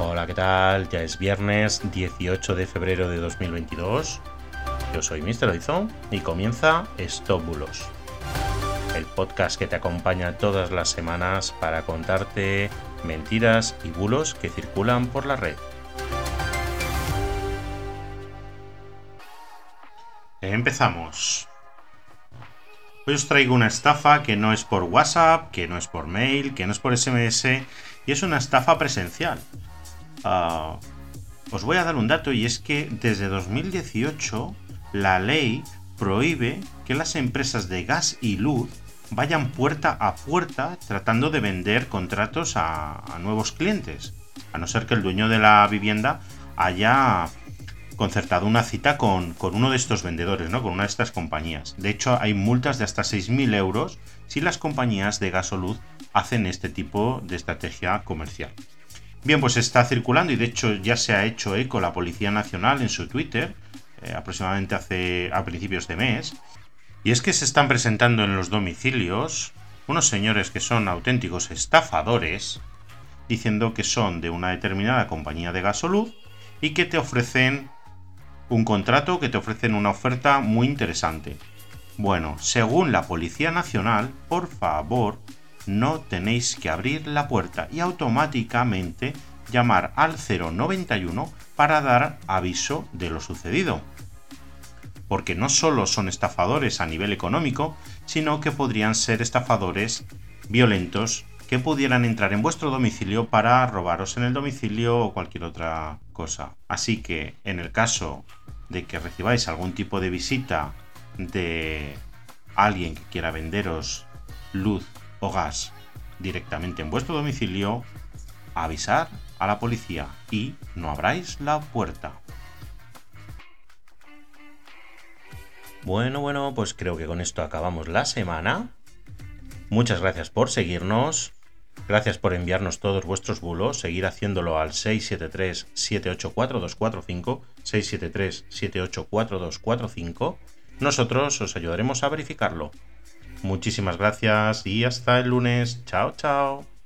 Hola, ¿qué tal? Ya es viernes 18 de febrero de 2022. Yo soy Mr. Oizón y comienza Stop Bulos, el podcast que te acompaña todas las semanas para contarte mentiras y bulos que circulan por la red. Empezamos. Hoy os traigo una estafa que no es por WhatsApp, que no es por mail, que no es por SMS y es una estafa presencial. Ah, os voy a dar un dato y es que desde 2018 la ley prohíbe que las empresas de gas y luz vayan puerta a puerta tratando de vender contratos a, nuevos clientes, a no ser que el dueño de la vivienda haya concertado una cita con, uno de estos vendedores, ¿no? con una de estas compañías. De hecho, hay multas de hasta 6.000 euros si las compañías de gas o luz hacen este tipo de estrategia comercial. Bien, pues está circulando y de hecho ya se ha hecho eco la Policía Nacional en su Twitter, eh, aproximadamente hace a principios de mes, y es que se están presentando en los domicilios unos señores que son auténticos estafadores, diciendo que son de una determinada compañía de gasoluz y que te ofrecen un contrato, que te ofrecen una oferta muy interesante. Bueno, según la Policía Nacional, por favor, no tenéis que abrir la puerta y automáticamente llamar al 091 para dar aviso de lo sucedido. Porque no solo son estafadores a nivel económico, sino que podrían ser estafadores violentos que pudieran entrar en vuestro domicilio para robaros en el domicilio o cualquier otra cosa. Así que en el caso de que recibáis algún tipo de visita de alguien que quiera venderos luz o gas directamente en vuestro domicilio, avisar a la policía y no abráis la puerta. Bueno, bueno, pues creo que con esto acabamos la semana. Muchas gracias por seguirnos. Gracias por enviarnos todos vuestros bulos. Seguir haciéndolo al 673-784-245. 673-784-245. Nosotros os ayudaremos a verificarlo. Muchísimas gracias y hasta el lunes. Chao, chao.